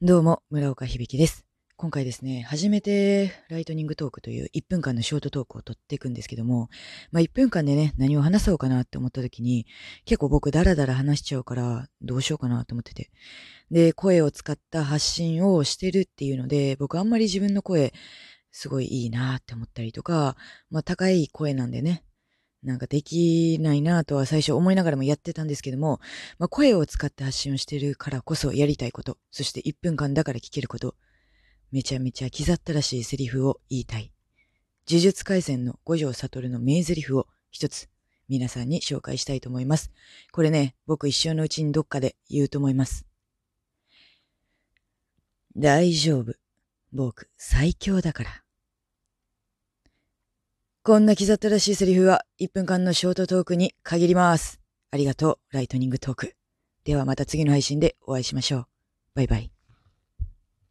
どうも、村岡響です。今回ですね、初めてライトニングトークという1分間のショートトークを撮っていくんですけども、まあ1分間でね、何を話そうかなって思った時に、結構僕ダラダラ話しちゃうから、どうしようかなと思ってて。で、声を使った発信をしてるっていうので、僕あんまり自分の声、すごいいいなって思ったりとか、まあ高い声なんでね、なんかできないなとは最初思いながらもやってたんですけども、まあ、声を使って発信をしてるからこそやりたいこと、そして1分間だから聞けること、めちゃめちゃ刻ったらしいセリフを言いたい。呪術回戦の五条悟の名台詞を一つ皆さんに紹介したいと思います。これね、僕一生のうちにどっかで言うと思います。大丈夫。僕最強だから。こんな刻ったらしいセリフは1分間のショートトークに限ります。ありがとう、ライトニングトーク。ではまた次の配信でお会いしましょう。バイバイ。